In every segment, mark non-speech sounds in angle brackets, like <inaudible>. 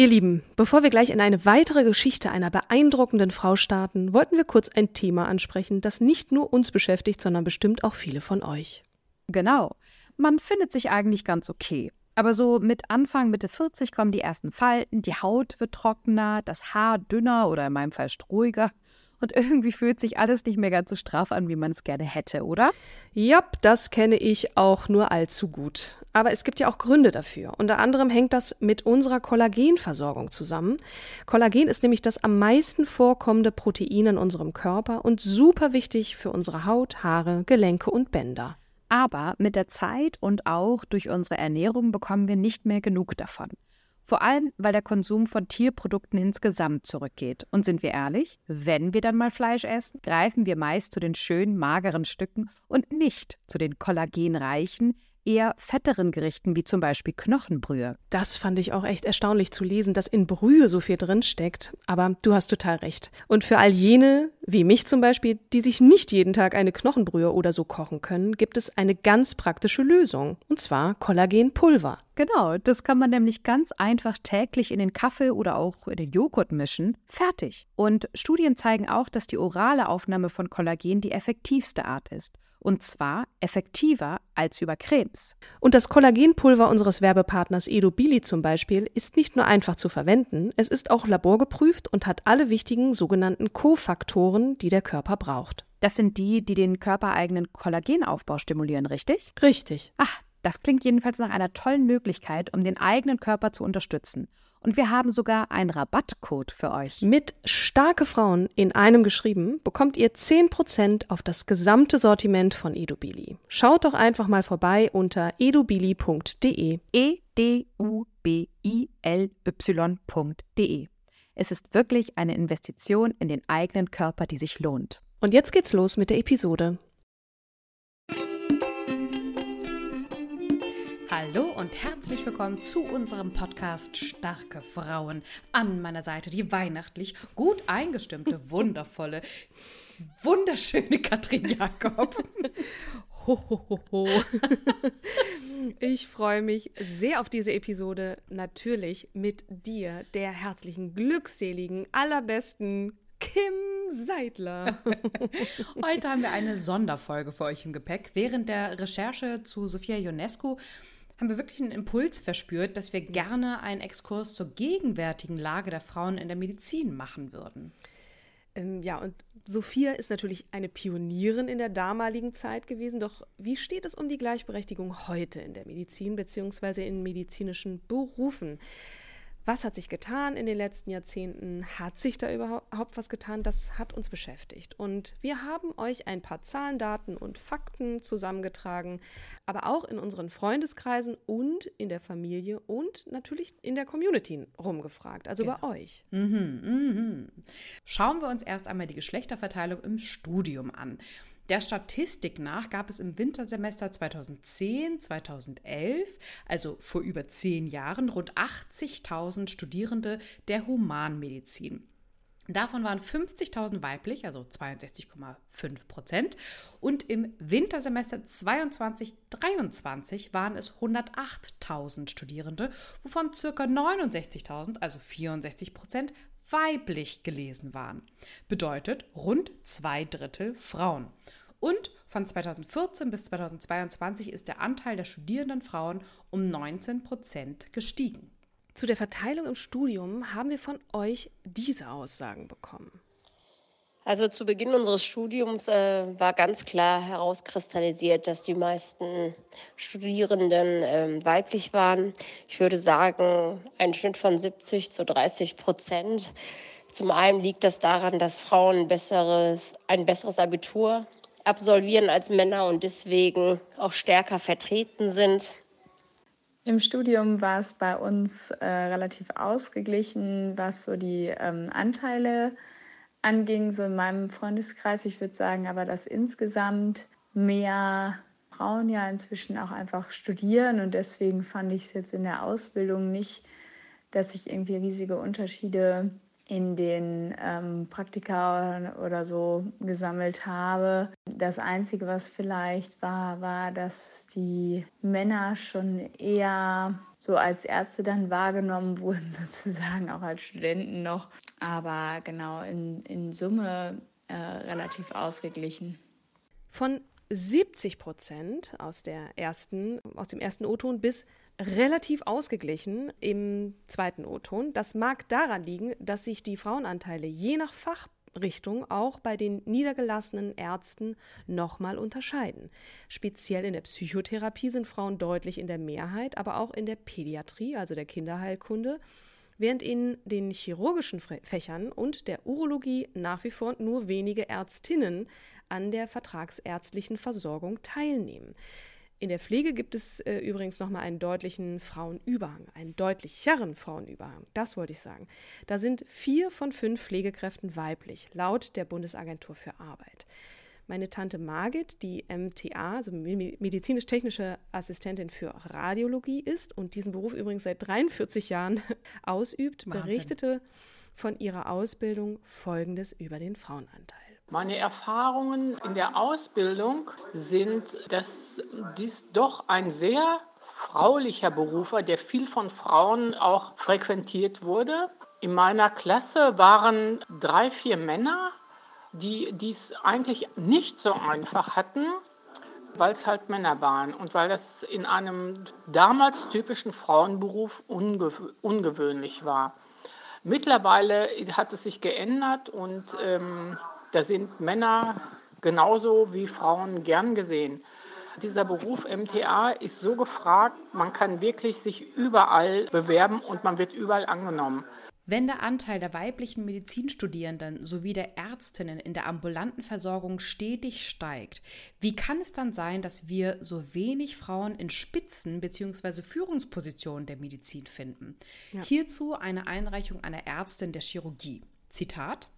Ihr Lieben, bevor wir gleich in eine weitere Geschichte einer beeindruckenden Frau starten, wollten wir kurz ein Thema ansprechen, das nicht nur uns beschäftigt, sondern bestimmt auch viele von euch. Genau. Man findet sich eigentlich ganz okay. Aber so mit Anfang, Mitte 40 kommen die ersten Falten, die Haut wird trockener, das Haar dünner oder in meinem Fall strohiger. Und irgendwie fühlt sich alles nicht mehr ganz so straff an, wie man es gerne hätte, oder? Ja, das kenne ich auch nur allzu gut. Aber es gibt ja auch Gründe dafür. Unter anderem hängt das mit unserer Kollagenversorgung zusammen. Kollagen ist nämlich das am meisten vorkommende Protein in unserem Körper und super wichtig für unsere Haut, Haare, Gelenke und Bänder. Aber mit der Zeit und auch durch unsere Ernährung bekommen wir nicht mehr genug davon. Vor allem, weil der Konsum von Tierprodukten insgesamt zurückgeht. Und sind wir ehrlich, wenn wir dann mal Fleisch essen, greifen wir meist zu den schönen, mageren Stücken und nicht zu den kollagenreichen, eher fetteren Gerichten wie zum Beispiel Knochenbrühe. Das fand ich auch echt erstaunlich zu lesen, dass in Brühe so viel drin steckt. Aber du hast total recht. Und für all jene, wie mich zum Beispiel, die sich nicht jeden Tag eine Knochenbrühe oder so kochen können, gibt es eine ganz praktische Lösung. Und zwar Kollagenpulver. Genau, das kann man nämlich ganz einfach täglich in den Kaffee oder auch in den Joghurt mischen. Fertig. Und Studien zeigen auch, dass die orale Aufnahme von Kollagen die effektivste Art ist. Und zwar effektiver als über Cremes. Und das Kollagenpulver unseres Werbepartners Edo Billy zum Beispiel ist nicht nur einfach zu verwenden, es ist auch laborgeprüft und hat alle wichtigen sogenannten Kofaktoren, die der Körper braucht. Das sind die, die den körpereigenen Kollagenaufbau stimulieren, richtig? Richtig. Ach, das klingt jedenfalls nach einer tollen Möglichkeit, um den eigenen Körper zu unterstützen. Und wir haben sogar einen Rabattcode für euch. Mit starke Frauen in einem geschrieben bekommt ihr 10% auf das gesamte Sortiment von Edubili. Schaut doch einfach mal vorbei unter edubili.de. E D U B I L Y.de. Es ist wirklich eine Investition in den eigenen Körper, die sich lohnt. Und jetzt geht's los mit der Episode. Hallo und herzlich willkommen zu unserem Podcast Starke Frauen. An meiner Seite die weihnachtlich gut eingestimmte, <laughs> wundervolle, wunderschöne Katrin Jakob. <laughs> Ho, ho, ho, ho. <laughs> Ich freue mich sehr auf diese Episode. Natürlich mit dir, der herzlichen, glückseligen, allerbesten Kim Seidler. Heute haben wir eine Sonderfolge für euch im Gepäck. Während der Recherche zu Sophia Ionescu haben wir wirklich einen Impuls verspürt, dass wir gerne einen Exkurs zur gegenwärtigen Lage der Frauen in der Medizin machen würden. Ähm, ja, und Sophia ist natürlich eine Pionierin in der damaligen Zeit gewesen. Doch wie steht es um die Gleichberechtigung heute in der Medizin bzw. in medizinischen Berufen? Was hat sich getan in den letzten Jahrzehnten? Hat sich da überhaupt was getan? Das hat uns beschäftigt. Und wir haben euch ein paar Zahlen, Daten und Fakten zusammengetragen, aber auch in unseren Freundeskreisen und in der Familie und natürlich in der Community rumgefragt, also genau. bei euch. Mhm, mhm. Schauen wir uns erst einmal die Geschlechterverteilung im Studium an. Der Statistik nach gab es im Wintersemester 2010, 2011, also vor über zehn Jahren, rund 80.000 Studierende der Humanmedizin. Davon waren 50.000 weiblich, also 62,5 Prozent. Und im Wintersemester 22-23 waren es 108.000 Studierende, wovon ca. 69.000, also 64 Prozent, weiblich gelesen waren. Bedeutet rund zwei Drittel Frauen. Und von 2014 bis 2022 ist der Anteil der studierenden Frauen um 19 Prozent gestiegen. Zu der Verteilung im Studium haben wir von euch diese Aussagen bekommen. Also zu Beginn unseres Studiums äh, war ganz klar herauskristallisiert, dass die meisten Studierenden äh, weiblich waren. Ich würde sagen, ein Schnitt von 70 zu 30 Prozent. Zum einen liegt das daran, dass Frauen ein besseres, ein besseres Abitur absolvieren als Männer und deswegen auch stärker vertreten sind. Im Studium war es bei uns äh, relativ ausgeglichen, was so die ähm, Anteile anging, so in meinem Freundeskreis. Ich würde sagen aber, dass insgesamt mehr Frauen ja inzwischen auch einfach studieren und deswegen fand ich es jetzt in der Ausbildung nicht, dass ich irgendwie riesige Unterschiede in den ähm, Praktika oder so gesammelt habe. Das Einzige, was vielleicht war, war, dass die Männer schon eher so als Ärzte dann wahrgenommen <laughs> wurden, sozusagen auch als Studenten noch. Aber genau in, in Summe äh, relativ ausgeglichen. Von 70 Prozent aus, der ersten, aus dem ersten O-Ton bis relativ ausgeglichen im zweiten O-Ton. Das mag daran liegen, dass sich die Frauenanteile je nach Fachrichtung auch bei den niedergelassenen Ärzten nochmal unterscheiden. Speziell in der Psychotherapie sind Frauen deutlich in der Mehrheit, aber auch in der Pädiatrie, also der Kinderheilkunde, während in den chirurgischen Fächern und der Urologie nach wie vor nur wenige Ärztinnen an der vertragsärztlichen Versorgung teilnehmen. In der Pflege gibt es äh, übrigens nochmal einen deutlichen Frauenüberhang, einen deutlicheren Frauenüberhang. Das wollte ich sagen. Da sind vier von fünf Pflegekräften weiblich, laut der Bundesagentur für Arbeit. Meine Tante Margit, die MTA, also medizinisch-technische Assistentin für Radiologie ist und diesen Beruf übrigens seit 43 Jahren <laughs> ausübt, Wahnsinn. berichtete von ihrer Ausbildung Folgendes über den Frauenanteil. Meine Erfahrungen in der Ausbildung sind, dass dies doch ein sehr fraulicher Beruf war, der viel von Frauen auch frequentiert wurde. In meiner Klasse waren drei, vier Männer, die dies eigentlich nicht so einfach hatten, weil es halt Männer waren und weil das in einem damals typischen Frauenberuf unge ungewöhnlich war. Mittlerweile hat es sich geändert und ähm, da sind Männer genauso wie Frauen gern gesehen. Dieser Beruf MTA ist so gefragt, man kann wirklich sich überall bewerben und man wird überall angenommen. Wenn der Anteil der weiblichen Medizinstudierenden sowie der Ärztinnen in der ambulanten Versorgung stetig steigt, wie kann es dann sein, dass wir so wenig Frauen in Spitzen- bzw. Führungspositionen der Medizin finden? Ja. Hierzu eine Einreichung einer Ärztin der Chirurgie. Zitat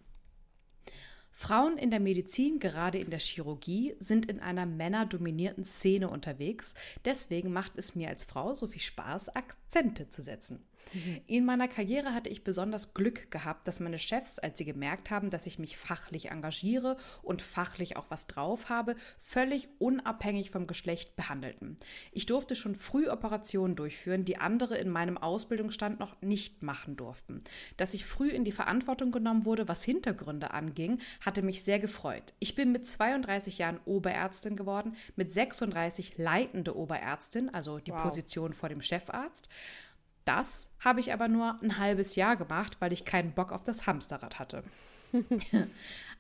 Frauen in der Medizin, gerade in der Chirurgie, sind in einer männerdominierten Szene unterwegs. Deswegen macht es mir als Frau so viel Spaß, Akzente zu setzen. Mhm. In meiner Karriere hatte ich besonders Glück gehabt, dass meine Chefs, als sie gemerkt haben, dass ich mich fachlich engagiere und fachlich auch was drauf habe, völlig unabhängig vom Geschlecht behandelten. Ich durfte schon früh Operationen durchführen, die andere in meinem Ausbildungsstand noch nicht machen durften. Dass ich früh in die Verantwortung genommen wurde, was Hintergründe anging, hatte mich sehr gefreut. Ich bin mit 32 Jahren Oberärztin geworden, mit 36 leitende Oberärztin, also die wow. Position vor dem Chefarzt. Das habe ich aber nur ein halbes Jahr gemacht, weil ich keinen Bock auf das Hamsterrad hatte. <laughs>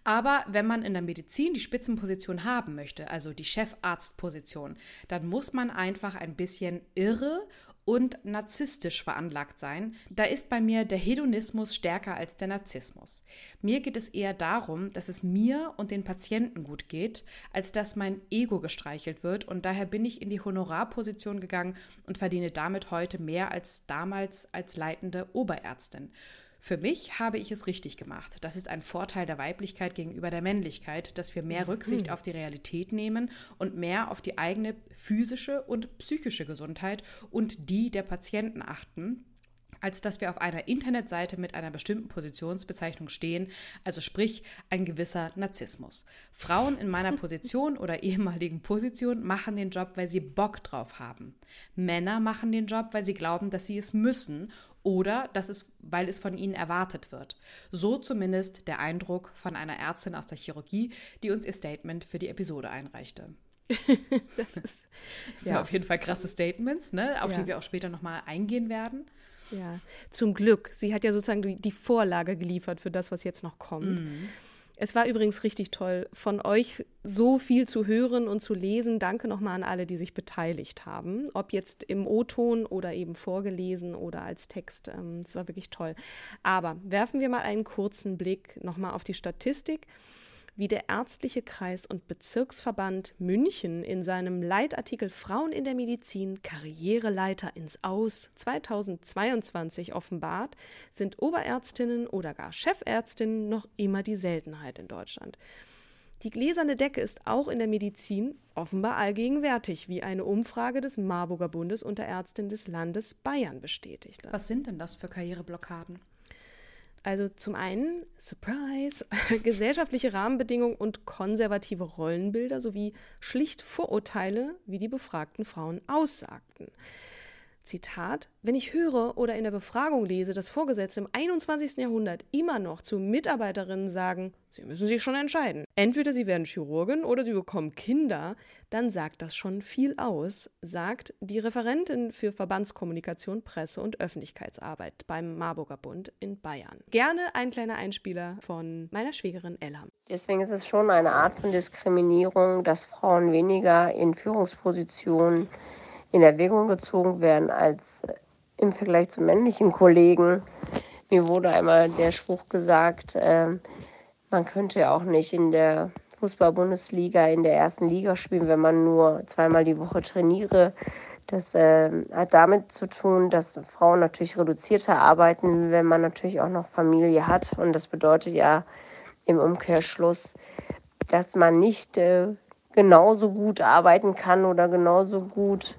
aber wenn man in der Medizin die Spitzenposition haben möchte, also die Chefarztposition, dann muss man einfach ein bisschen irre und narzisstisch veranlagt sein, da ist bei mir der Hedonismus stärker als der Narzissmus. Mir geht es eher darum, dass es mir und den Patienten gut geht, als dass mein Ego gestreichelt wird und daher bin ich in die Honorarposition gegangen und verdiene damit heute mehr als damals als leitende Oberärztin. Für mich habe ich es richtig gemacht. Das ist ein Vorteil der Weiblichkeit gegenüber der Männlichkeit, dass wir mehr Rücksicht mhm. auf die Realität nehmen und mehr auf die eigene physische und psychische Gesundheit und die der Patienten achten, als dass wir auf einer Internetseite mit einer bestimmten Positionsbezeichnung stehen, also sprich ein gewisser Narzissmus. Frauen in meiner <laughs> Position oder ehemaligen Position machen den Job, weil sie Bock drauf haben. Männer machen den Job, weil sie glauben, dass sie es müssen oder dass es, weil es von ihnen erwartet wird. So zumindest der Eindruck von einer Ärztin aus der Chirurgie, die uns ihr Statement für die Episode einreichte. <laughs> das ist, <laughs> das ja. auf jeden Fall krasse Statements, ne, auf ja. die wir auch später nochmal eingehen werden. Ja, zum Glück. Sie hat ja sozusagen die, Vorlage geliefert für das, was jetzt noch kommt. Mhm. Es war übrigens richtig toll, von euch so viel zu hören und zu lesen. Danke nochmal an alle, die sich beteiligt haben, ob jetzt im O-Ton oder eben vorgelesen oder als Text. Ähm, es war wirklich toll. Aber werfen wir mal einen kurzen Blick nochmal auf die Statistik. Wie der Ärztliche Kreis und Bezirksverband München in seinem Leitartikel Frauen in der Medizin Karriereleiter ins Aus 2022 offenbart, sind Oberärztinnen oder gar Chefärztinnen noch immer die Seltenheit in Deutschland. Die gläserne Decke ist auch in der Medizin offenbar allgegenwärtig, wie eine Umfrage des Marburger Bundes unter Ärztinnen des Landes Bayern bestätigt. Was sind denn das für Karriereblockaden? Also zum einen, Surprise, <laughs> gesellschaftliche Rahmenbedingungen und konservative Rollenbilder sowie schlicht Vorurteile, wie die befragten Frauen aussagten. Zitat, wenn ich höre oder in der Befragung lese, dass Vorgesetzte im 21. Jahrhundert immer noch zu Mitarbeiterinnen sagen, sie müssen sich schon entscheiden. Entweder sie werden Chirurgin oder sie bekommen Kinder, dann sagt das schon viel aus, sagt die Referentin für Verbandskommunikation, Presse und Öffentlichkeitsarbeit beim Marburger Bund in Bayern. Gerne ein kleiner Einspieler von meiner Schwägerin Ella. Deswegen ist es schon eine Art von Diskriminierung, dass Frauen weniger in Führungspositionen in Erwägung gezogen werden als äh, im Vergleich zu männlichen Kollegen. Mir wurde einmal der Spruch gesagt, äh, man könnte ja auch nicht in der Fußball-Bundesliga in der ersten Liga spielen, wenn man nur zweimal die Woche trainiere. Das äh, hat damit zu tun, dass Frauen natürlich reduzierter arbeiten, wenn man natürlich auch noch Familie hat. Und das bedeutet ja im Umkehrschluss, dass man nicht äh, genauso gut arbeiten kann oder genauso gut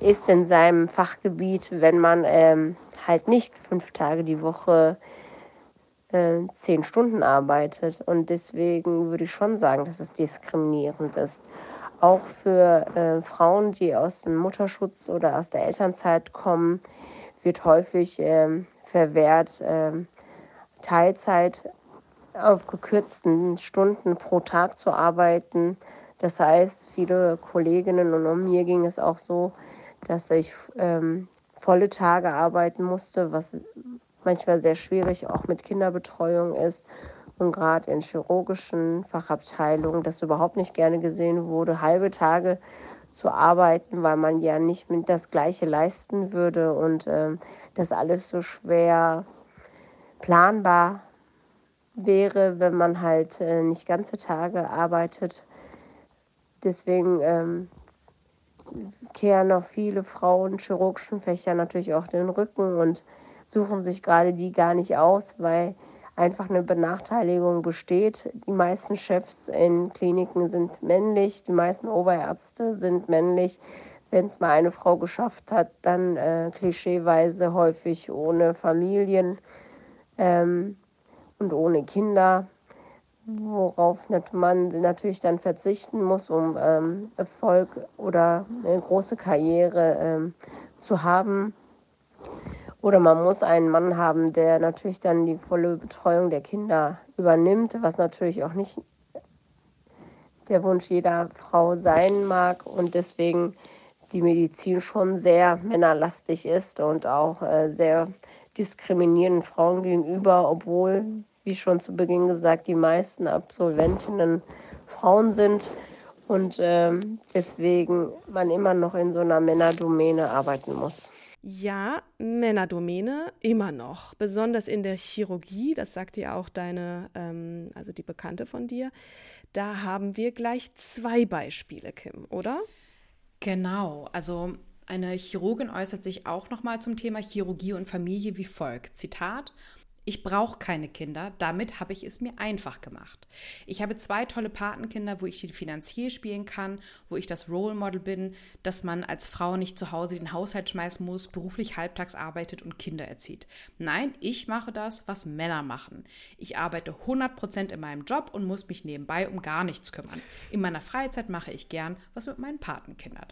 ist in seinem Fachgebiet, wenn man ähm, halt nicht fünf Tage die Woche äh, zehn Stunden arbeitet. Und deswegen würde ich schon sagen, dass es diskriminierend ist. Auch für äh, Frauen, die aus dem Mutterschutz oder aus der Elternzeit kommen, wird häufig äh, verwehrt, ähm, Teilzeit auf gekürzten Stunden pro Tag zu arbeiten. Das heißt, viele Kolleginnen und um mir ging es auch so, dass ich ähm, volle Tage arbeiten musste, was manchmal sehr schwierig auch mit Kinderbetreuung ist. Und gerade in chirurgischen Fachabteilungen, das überhaupt nicht gerne gesehen wurde, halbe Tage zu arbeiten, weil man ja nicht mit das Gleiche leisten würde und ähm, das alles so schwer planbar wäre, wenn man halt äh, nicht ganze Tage arbeitet. Deswegen ähm, kehren noch viele Frauen chirurgischen Fächern natürlich auch den Rücken und suchen sich gerade die gar nicht aus, weil einfach eine Benachteiligung besteht. Die meisten Chefs in Kliniken sind männlich, die meisten Oberärzte sind männlich. Wenn es mal eine Frau geschafft hat, dann äh, klischeeweise häufig ohne Familien ähm, und ohne Kinder worauf man natürlich dann verzichten muss, um ähm, Erfolg oder eine große Karriere ähm, zu haben. Oder man muss einen Mann haben, der natürlich dann die volle Betreuung der Kinder übernimmt, was natürlich auch nicht der Wunsch jeder Frau sein mag und deswegen die Medizin schon sehr männerlastig ist und auch äh, sehr diskriminierend Frauen gegenüber, obwohl wie schon zu Beginn gesagt, die meisten Absolventinnen Frauen sind und ähm, deswegen man immer noch in so einer Männerdomäne arbeiten muss. Ja, Männerdomäne immer noch, besonders in der Chirurgie, das sagt ja auch deine, ähm, also die Bekannte von dir. Da haben wir gleich zwei Beispiele, Kim, oder? Genau, also eine Chirurgin äußert sich auch nochmal zum Thema Chirurgie und Familie wie folgt. Zitat. Ich brauche keine Kinder, damit habe ich es mir einfach gemacht. Ich habe zwei tolle Patenkinder, wo ich den Finanzier spielen kann, wo ich das Role Model bin, dass man als Frau nicht zu Hause den Haushalt schmeißen muss, beruflich halbtags arbeitet und Kinder erzieht. Nein, ich mache das, was Männer machen. Ich arbeite 100% in meinem Job und muss mich nebenbei um gar nichts kümmern. In meiner Freizeit mache ich gern was mit meinen Patenkindern.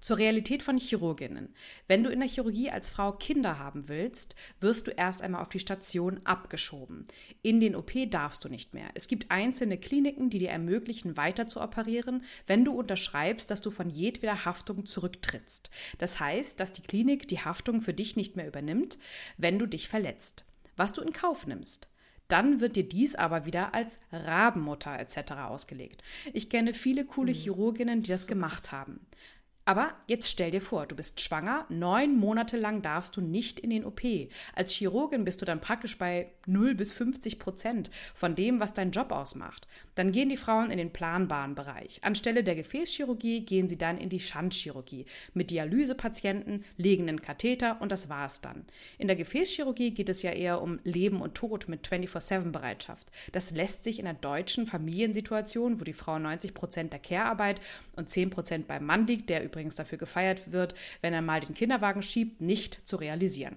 Zur Realität von Chirurginnen. Wenn du in der Chirurgie als Frau Kinder haben willst, wirst du erst einmal auf die Station abgeschoben. In den OP darfst du nicht mehr. Es gibt einzelne Kliniken, die dir ermöglichen, weiter zu operieren, wenn du unterschreibst, dass du von jedweder Haftung zurücktrittst. Das heißt, dass die Klinik die Haftung für dich nicht mehr übernimmt, wenn du dich verletzt. Was du in Kauf nimmst dann wird dir dies aber wieder als Rabenmutter etc. ausgelegt. Ich kenne viele coole mhm. Chirurginnen, die das gemacht haben. Aber jetzt stell dir vor, du bist schwanger, neun Monate lang darfst du nicht in den OP. Als Chirurgin bist du dann praktisch bei 0 bis 50 Prozent von dem, was dein Job ausmacht. Dann gehen die Frauen in den planbaren Bereich. Anstelle der Gefäßchirurgie gehen sie dann in die Schandchirurgie mit Dialysepatienten, legenden Katheter und das war's dann. In der Gefäßchirurgie geht es ja eher um Leben und Tod mit 24-7-Bereitschaft. Das lässt sich in der deutschen Familiensituation, wo die Frau 90 Prozent der Care-Arbeit und 10 Prozent beim Mann liegt, der übrigens dafür gefeiert wird, wenn er mal den Kinderwagen schiebt, nicht zu realisieren.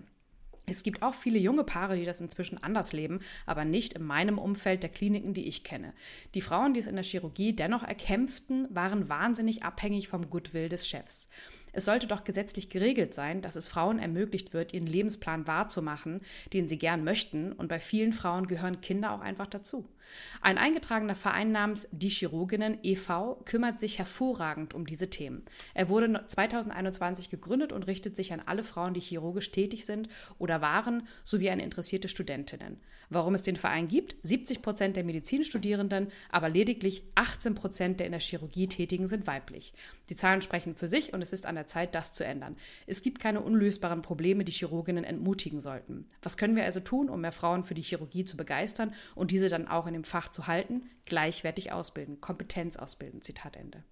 Es gibt auch viele junge Paare, die das inzwischen anders leben, aber nicht in meinem Umfeld der Kliniken, die ich kenne. Die Frauen, die es in der Chirurgie dennoch erkämpften, waren wahnsinnig abhängig vom Goodwill des Chefs. Es sollte doch gesetzlich geregelt sein, dass es Frauen ermöglicht wird, ihren Lebensplan wahrzumachen, den sie gern möchten, und bei vielen Frauen gehören Kinder auch einfach dazu. Ein eingetragener Verein namens Die Chirurginnen e.V. kümmert sich hervorragend um diese Themen. Er wurde 2021 gegründet und richtet sich an alle Frauen, die chirurgisch tätig sind oder waren, sowie an interessierte Studentinnen. Warum es den Verein gibt? 70 Prozent der Medizinstudierenden, aber lediglich 18 Prozent der in der Chirurgie Tätigen sind weiblich. Die Zahlen sprechen für sich und es ist an der Zeit, das zu ändern. Es gibt keine unlösbaren Probleme, die Chirurginnen entmutigen sollten. Was können wir also tun, um mehr Frauen für die Chirurgie zu begeistern und diese dann auch in dem Fach zu halten? Gleichwertig ausbilden, Kompetenz ausbilden. Zitat Ende.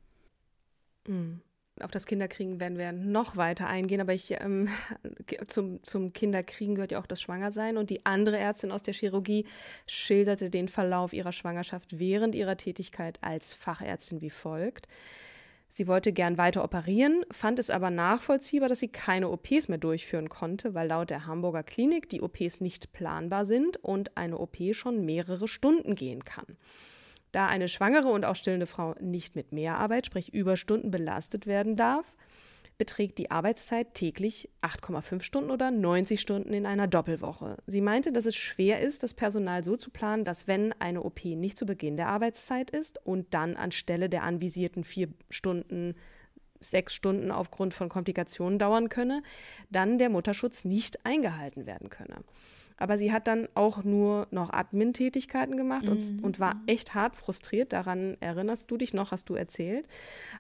Mhm auf das Kinderkriegen werden wir noch weiter eingehen, aber ich, ähm, zum, zum Kinderkriegen gehört ja auch das Schwangersein. Und die andere Ärztin aus der Chirurgie schilderte den Verlauf ihrer Schwangerschaft während ihrer Tätigkeit als Fachärztin wie folgt. Sie wollte gern weiter operieren, fand es aber nachvollziehbar, dass sie keine OPs mehr durchführen konnte, weil laut der Hamburger Klinik die OPs nicht planbar sind und eine OP schon mehrere Stunden gehen kann. Da eine schwangere und auch stillende Frau nicht mit Mehrarbeit, sprich Überstunden belastet werden darf, beträgt die Arbeitszeit täglich 8,5 Stunden oder 90 Stunden in einer Doppelwoche. Sie meinte, dass es schwer ist, das Personal so zu planen, dass wenn eine OP nicht zu Beginn der Arbeitszeit ist und dann anstelle der anvisierten vier Stunden sechs Stunden aufgrund von Komplikationen dauern könne, dann der Mutterschutz nicht eingehalten werden könne. Aber sie hat dann auch nur noch Admin-Tätigkeiten gemacht mhm. und, und war echt hart frustriert. Daran erinnerst du dich noch, hast du erzählt.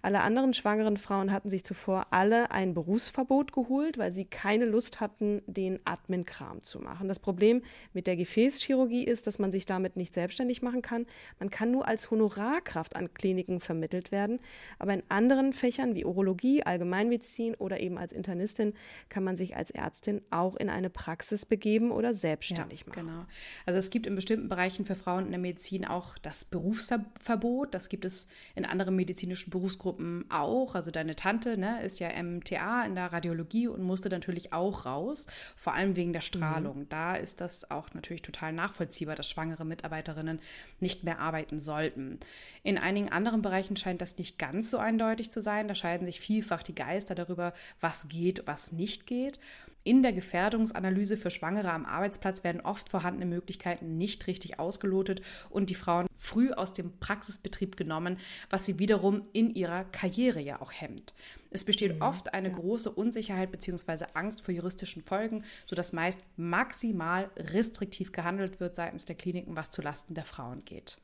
Alle anderen schwangeren Frauen hatten sich zuvor alle ein Berufsverbot geholt, weil sie keine Lust hatten, den Admin-Kram zu machen. Das Problem mit der Gefäßchirurgie ist, dass man sich damit nicht selbstständig machen kann. Man kann nur als Honorarkraft an Kliniken vermittelt werden. Aber in anderen Fächern wie Urologie, Allgemeinmedizin oder eben als Internistin kann man sich als Ärztin auch in eine Praxis begeben oder selbst selbstständig ja, machen. Genau. Also es gibt in bestimmten Bereichen für Frauen in der Medizin auch das Berufsverbot. Das gibt es in anderen medizinischen Berufsgruppen auch. Also deine Tante ne, ist ja MTA in der Radiologie und musste natürlich auch raus, vor allem wegen der Strahlung. Mhm. Da ist das auch natürlich total nachvollziehbar, dass schwangere Mitarbeiterinnen nicht mehr arbeiten sollten. In einigen anderen Bereichen scheint das nicht ganz so eindeutig zu sein. Da scheiden sich vielfach die Geister darüber, was geht, was nicht geht. In der Gefährdungsanalyse für Schwangere am Arbeitsplatz werden oft vorhandene Möglichkeiten nicht richtig ausgelotet und die Frauen früh aus dem Praxisbetrieb genommen, was sie wiederum in ihrer Karriere ja auch hemmt. Es besteht mhm, oft eine ja. große Unsicherheit bzw. Angst vor juristischen Folgen, sodass meist maximal restriktiv gehandelt wird seitens der Kliniken, was zulasten der Frauen geht.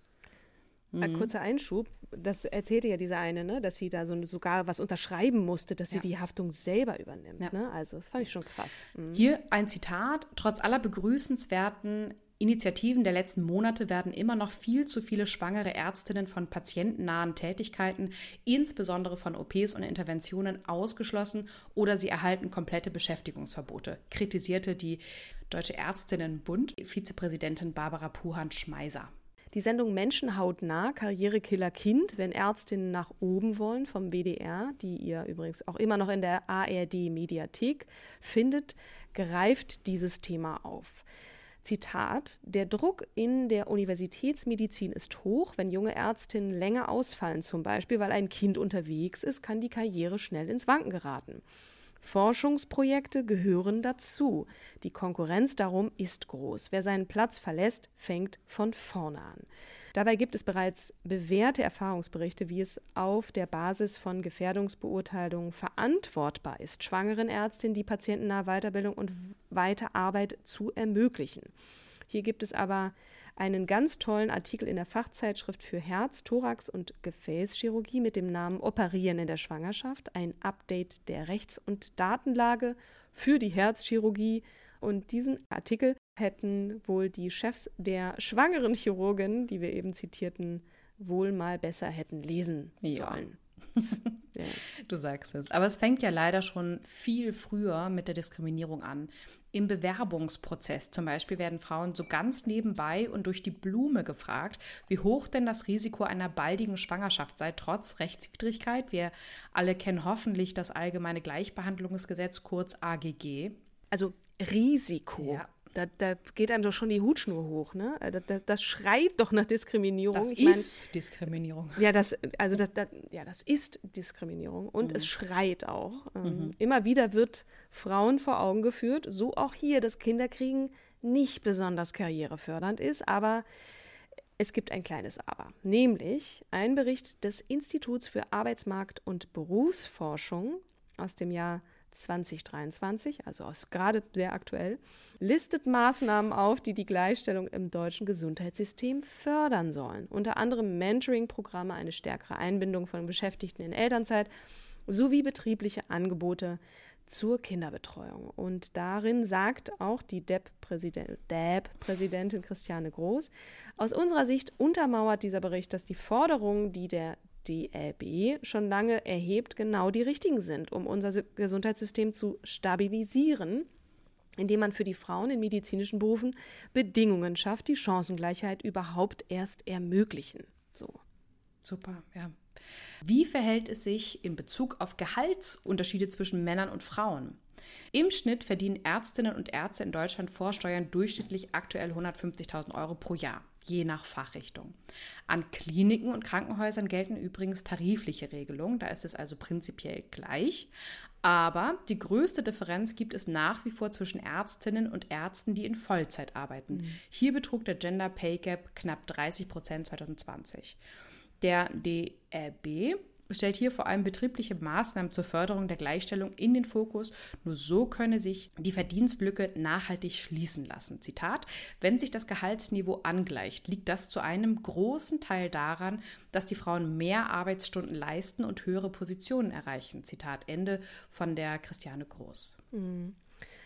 Ein mhm. kurzer Einschub, das erzählte ja diese eine, ne, dass sie da so sogar was unterschreiben musste, dass sie die Haftung selber übernimmt. Ja. Ne? Also das fand ich schon krass. Mhm. Hier ein Zitat, trotz aller begrüßenswerten Initiativen der letzten Monate werden immer noch viel zu viele schwangere Ärztinnen von patientennahen Tätigkeiten, insbesondere von OPs und Interventionen, ausgeschlossen oder sie erhalten komplette Beschäftigungsverbote, kritisierte die Deutsche Ärztinnenbund Vizepräsidentin Barbara Puhan-Schmeiser. Die Sendung Menschenhaut nah, Karrierekiller Kind, wenn Ärztinnen nach oben wollen vom WDR, die ihr übrigens auch immer noch in der ARD Mediathek findet, greift dieses Thema auf. Zitat, der Druck in der Universitätsmedizin ist hoch. Wenn junge Ärztinnen länger ausfallen, zum Beispiel weil ein Kind unterwegs ist, kann die Karriere schnell ins Wanken geraten. Forschungsprojekte gehören dazu. Die Konkurrenz darum ist groß. Wer seinen Platz verlässt, fängt von vorne an. Dabei gibt es bereits bewährte Erfahrungsberichte, wie es auf der Basis von Gefährdungsbeurteilungen verantwortbar ist, schwangeren Ärztinnen die patientennahe Weiterbildung und Weiterarbeit zu ermöglichen. Hier gibt es aber einen ganz tollen Artikel in der Fachzeitschrift für Herz, Thorax und Gefäßchirurgie mit dem Namen Operieren in der Schwangerschaft, ein Update der Rechts- und Datenlage für die Herzchirurgie. Und diesen Artikel hätten wohl die Chefs der schwangeren Chirurgen, die wir eben zitierten, wohl mal besser hätten lesen ja. sollen. <laughs> ja. Du sagst es. Aber es fängt ja leider schon viel früher mit der Diskriminierung an. Im Bewerbungsprozess zum Beispiel werden Frauen so ganz nebenbei und durch die Blume gefragt, wie hoch denn das Risiko einer baldigen Schwangerschaft sei, trotz Rechtswidrigkeit. Wir alle kennen hoffentlich das Allgemeine Gleichbehandlungsgesetz, kurz AGG. Also Risiko. Ja da, da geht einem doch schon die Hutschnur hoch. Ne? Äh, das, das, das schreit doch nach Diskriminierung. Das ich ist mein, Diskriminierung. Ja, das, also das, das, ja, das ist Diskriminierung und mhm. es schreit auch. Ähm, mhm. Immer wieder wird Frauen vor Augen geführt, so auch hier, dass Kinderkriegen nicht besonders karrierefördernd ist, aber es gibt ein kleines Aber, nämlich ein Bericht des Instituts für Arbeitsmarkt und Berufsforschung aus dem Jahr 2023, also aus gerade sehr aktuell, listet Maßnahmen auf, die die Gleichstellung im deutschen Gesundheitssystem fördern sollen. Unter anderem Mentoring-Programme, eine stärkere Einbindung von Beschäftigten in Elternzeit sowie betriebliche Angebote zur Kinderbetreuung. Und darin sagt auch die DEP-Präsidentin Christiane Groß, aus unserer Sicht untermauert dieser Bericht, dass die Forderungen, die der DLB schon lange erhebt, genau die richtigen sind, um unser Gesundheitssystem zu stabilisieren, indem man für die Frauen in medizinischen Berufen Bedingungen schafft, die Chancengleichheit überhaupt erst ermöglichen. So. Super, ja. Wie verhält es sich in Bezug auf Gehaltsunterschiede zwischen Männern und Frauen? Im Schnitt verdienen Ärztinnen und Ärzte in Deutschland vor Steuern durchschnittlich aktuell 150.000 Euro pro Jahr je nach Fachrichtung. An Kliniken und Krankenhäusern gelten übrigens tarifliche Regelungen, da ist es also prinzipiell gleich. Aber die größte Differenz gibt es nach wie vor zwischen Ärztinnen und Ärzten, die in Vollzeit arbeiten. Mhm. Hier betrug der Gender Pay Gap knapp 30 Prozent 2020. Der DRB stellt hier vor allem betriebliche Maßnahmen zur Förderung der Gleichstellung in den Fokus. Nur so könne sich die Verdienstlücke nachhaltig schließen lassen. Zitat: Wenn sich das Gehaltsniveau angleicht, liegt das zu einem großen Teil daran, dass die Frauen mehr Arbeitsstunden leisten und höhere Positionen erreichen. Zitat Ende von der Christiane Groß. Mhm.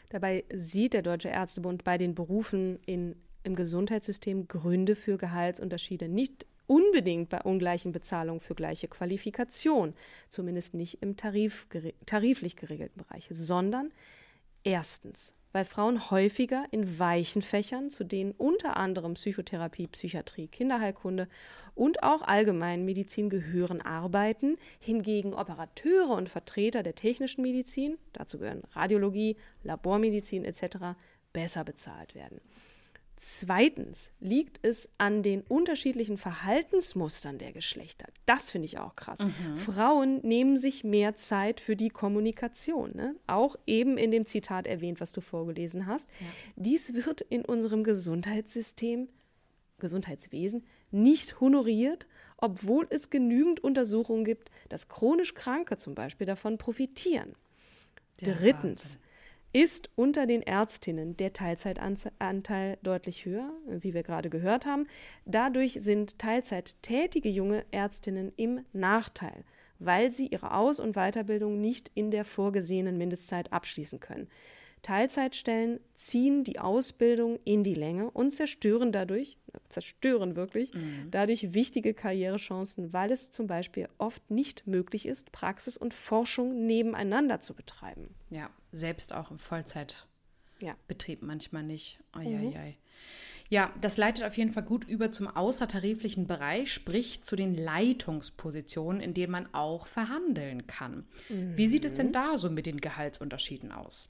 Dabei sieht der Deutsche Ärztebund bei den Berufen in, im Gesundheitssystem Gründe für Gehaltsunterschiede nicht unbedingt bei ungleichen Bezahlungen für gleiche Qualifikation, zumindest nicht im Tarif, tariflich geregelten Bereich, sondern erstens, weil Frauen häufiger in weichen Fächern, zu denen unter anderem Psychotherapie, Psychiatrie, Kinderheilkunde und auch Allgemeinmedizin gehören, arbeiten, hingegen Operateure und Vertreter der technischen Medizin, dazu gehören Radiologie, Labormedizin etc., besser bezahlt werden. Zweitens liegt es an den unterschiedlichen Verhaltensmustern der Geschlechter. Das finde ich auch krass. Mhm. Frauen nehmen sich mehr Zeit für die Kommunikation. Ne? Auch eben in dem Zitat erwähnt, was du vorgelesen hast. Ja. Dies wird in unserem Gesundheitssystem, Gesundheitswesen nicht honoriert, obwohl es genügend Untersuchungen gibt, dass chronisch Kranke zum Beispiel davon profitieren. Der Drittens. Ist unter den Ärztinnen der Teilzeitanteil deutlich höher, wie wir gerade gehört haben. Dadurch sind Teilzeit tätige junge Ärztinnen im Nachteil, weil sie ihre Aus- und Weiterbildung nicht in der vorgesehenen Mindestzeit abschließen können. Teilzeitstellen ziehen die Ausbildung in die Länge und zerstören dadurch, zerstören wirklich, mhm. dadurch wichtige Karrierechancen, weil es zum Beispiel oft nicht möglich ist, Praxis und Forschung nebeneinander zu betreiben. Ja, selbst auch im Vollzeitbetrieb ja. manchmal nicht. Mhm. Ja, das leitet auf jeden Fall gut über zum außertariflichen Bereich, sprich zu den Leitungspositionen, in denen man auch verhandeln kann. Mhm. Wie sieht es denn mhm. da so mit den Gehaltsunterschieden aus?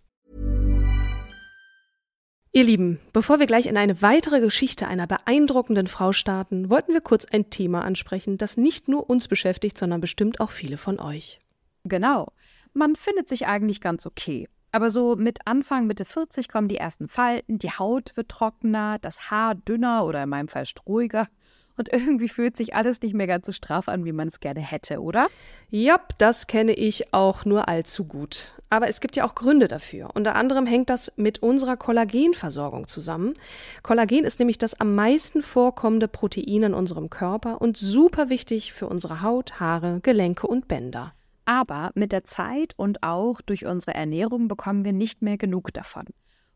Ihr Lieben, bevor wir gleich in eine weitere Geschichte einer beeindruckenden Frau starten, wollten wir kurz ein Thema ansprechen, das nicht nur uns beschäftigt, sondern bestimmt auch viele von euch. Genau. Man findet sich eigentlich ganz okay. Aber so mit Anfang, Mitte 40 kommen die ersten Falten, die Haut wird trockener, das Haar dünner oder in meinem Fall strohiger und irgendwie fühlt sich alles nicht mehr ganz so straff an, wie man es gerne hätte, oder? Jap, das kenne ich auch nur allzu gut. Aber es gibt ja auch Gründe dafür. Unter anderem hängt das mit unserer Kollagenversorgung zusammen. Kollagen ist nämlich das am meisten vorkommende Protein in unserem Körper und super wichtig für unsere Haut, Haare, Gelenke und Bänder. Aber mit der Zeit und auch durch unsere Ernährung bekommen wir nicht mehr genug davon.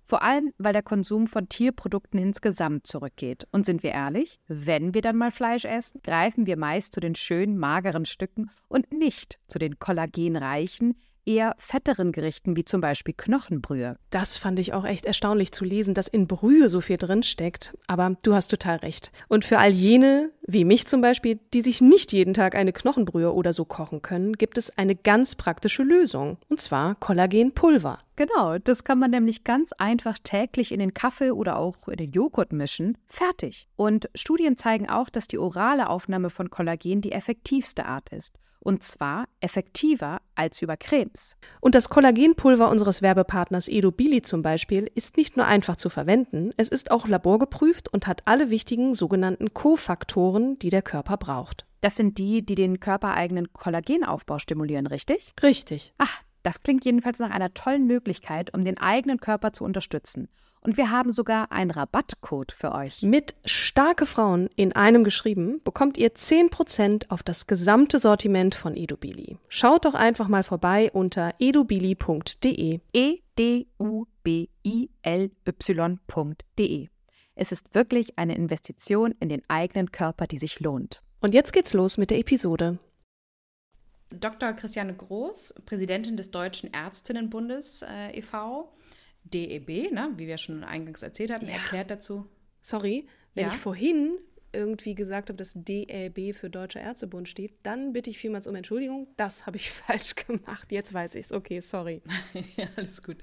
Vor allem, weil der Konsum von Tierprodukten insgesamt zurückgeht. Und sind wir ehrlich, wenn wir dann mal Fleisch essen, greifen wir meist zu den schönen mageren Stücken und nicht zu den kollagenreichen, eher fetteren Gerichten wie zum Beispiel Knochenbrühe. Das fand ich auch echt erstaunlich zu lesen, dass in Brühe so viel drin steckt. Aber du hast total recht. Und für all jene, wie mich zum Beispiel, die sich nicht jeden Tag eine Knochenbrühe oder so kochen können, gibt es eine ganz praktische Lösung. Und zwar Kollagenpulver. Genau, das kann man nämlich ganz einfach täglich in den Kaffee oder auch in den Joghurt mischen. Fertig. Und Studien zeigen auch, dass die orale Aufnahme von Kollagen die effektivste Art ist. Und zwar effektiver als über Cremes. Und das Kollagenpulver unseres Werbepartners Edobili zum Beispiel ist nicht nur einfach zu verwenden, es ist auch laborgeprüft und hat alle wichtigen sogenannten Kofaktoren, die der Körper braucht. Das sind die, die den körpereigenen Kollagenaufbau stimulieren, richtig? Richtig. Ach, das klingt jedenfalls nach einer tollen Möglichkeit, um den eigenen Körper zu unterstützen. Und wir haben sogar einen Rabattcode für euch. Mit starke Frauen in einem geschrieben bekommt ihr 10% auf das gesamte Sortiment von Edubili. Schaut doch einfach mal vorbei unter edubili.de. E D U B I L Y.de. Es ist wirklich eine Investition in den eigenen Körper, die sich lohnt. Und jetzt geht's los mit der Episode. Dr. Christiane Groß, Präsidentin des Deutschen Ärztinnenbundes äh, e.V., DEB, ne, wie wir schon eingangs erzählt hatten, ja. erklärt dazu. Sorry, wenn ja? ich vorhin irgendwie gesagt habe, dass DLB für Deutscher Ärztebund steht, dann bitte ich vielmals um Entschuldigung. Das habe ich <laughs> falsch gemacht. Jetzt weiß ich es. Okay, sorry. <laughs> ja, alles gut.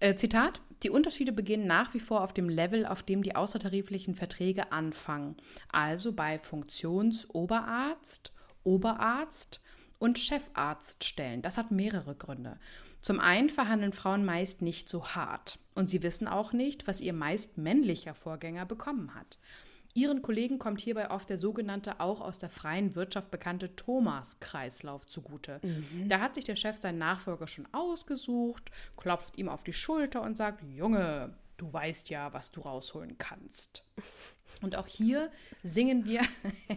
Äh, Zitat: Die Unterschiede beginnen nach wie vor auf dem Level, auf dem die außertariflichen Verträge anfangen. Also bei Funktionsoberarzt, Oberarzt und Chefarztstellen. Das hat mehrere Gründe. Zum einen verhandeln Frauen meist nicht so hart und sie wissen auch nicht, was ihr meist männlicher Vorgänger bekommen hat. Ihren Kollegen kommt hierbei oft der sogenannte, auch aus der freien Wirtschaft bekannte Thomas-Kreislauf zugute. Mhm. Da hat sich der Chef seinen Nachfolger schon ausgesucht, klopft ihm auf die Schulter und sagt: Junge, du weißt ja, was du rausholen kannst. Und auch hier singen wir,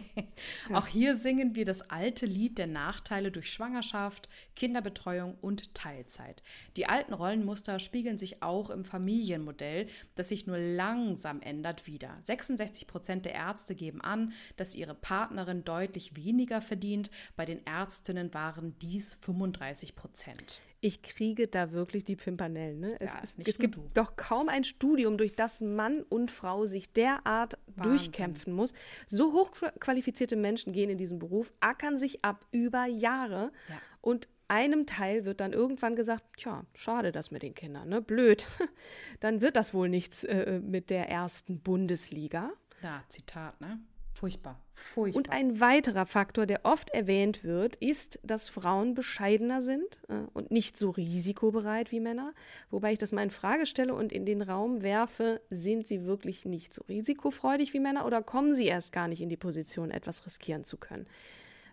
<laughs> auch hier singen wir das alte Lied der Nachteile durch Schwangerschaft, Kinderbetreuung und Teilzeit. Die alten Rollenmuster spiegeln sich auch im Familienmodell, das sich nur langsam ändert, wieder. 66 Prozent der Ärzte geben an, dass ihre Partnerin deutlich weniger verdient. Bei den Ärztinnen waren dies 35 Prozent ich kriege da wirklich die Pimpernellen. Ne? Es, ja, es, es gibt du. doch kaum ein Studium, durch das Mann und Frau sich derart Wahnsinn. durchkämpfen muss. So hochqualifizierte Menschen gehen in diesen Beruf, ackern sich ab über Jahre ja. und einem Teil wird dann irgendwann gesagt, tja, schade das mit den Kindern, ne? blöd. <laughs> dann wird das wohl nichts äh, mit der ersten Bundesliga. Ja, Zitat, ne? Furchtbar. Furchtbar. Und ein weiterer Faktor, der oft erwähnt wird, ist, dass Frauen bescheidener sind äh, und nicht so risikobereit wie Männer. Wobei ich das mal in Frage stelle und in den Raum werfe, sind sie wirklich nicht so risikofreudig wie Männer oder kommen sie erst gar nicht in die Position, etwas riskieren zu können?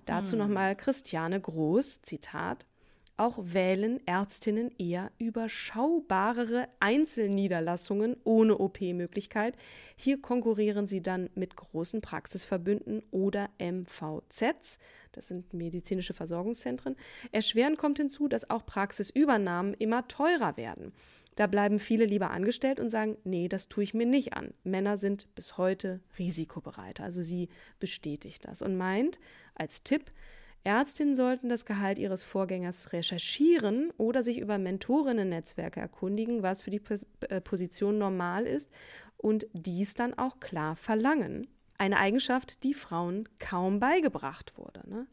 Dazu hm. nochmal Christiane Groß, Zitat. Auch wählen Ärztinnen eher überschaubarere Einzelniederlassungen ohne OP-Möglichkeit. Hier konkurrieren sie dann mit großen Praxisverbünden oder MVZs. Das sind medizinische Versorgungszentren. Erschwerend kommt hinzu, dass auch Praxisübernahmen immer teurer werden. Da bleiben viele lieber angestellt und sagen, nee, das tue ich mir nicht an. Männer sind bis heute risikobereiter. Also sie bestätigt das und meint als Tipp, Ärztinnen sollten das Gehalt ihres Vorgängers recherchieren oder sich über Mentorinnen-Netzwerke erkundigen, was für die äh, Position normal ist und dies dann auch klar verlangen. Eine Eigenschaft, die Frauen kaum beigebracht wurde. Ne?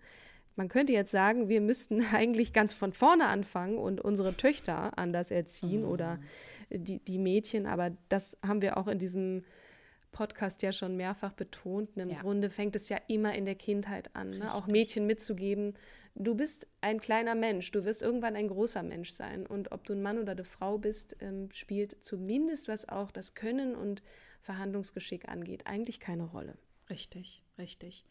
Man könnte jetzt sagen, wir müssten <laughs> eigentlich ganz von vorne anfangen und unsere Töchter anders erziehen mhm. oder die, die Mädchen, aber das haben wir auch in diesem Podcast ja schon mehrfach betont. Im ja. Grunde fängt es ja immer in der Kindheit an, ne? auch Mädchen mitzugeben. Du bist ein kleiner Mensch, du wirst irgendwann ein großer Mensch sein. Und ob du ein Mann oder eine Frau bist, ähm, spielt zumindest was auch das Können und Verhandlungsgeschick angeht, eigentlich keine Rolle. Richtig, richtig.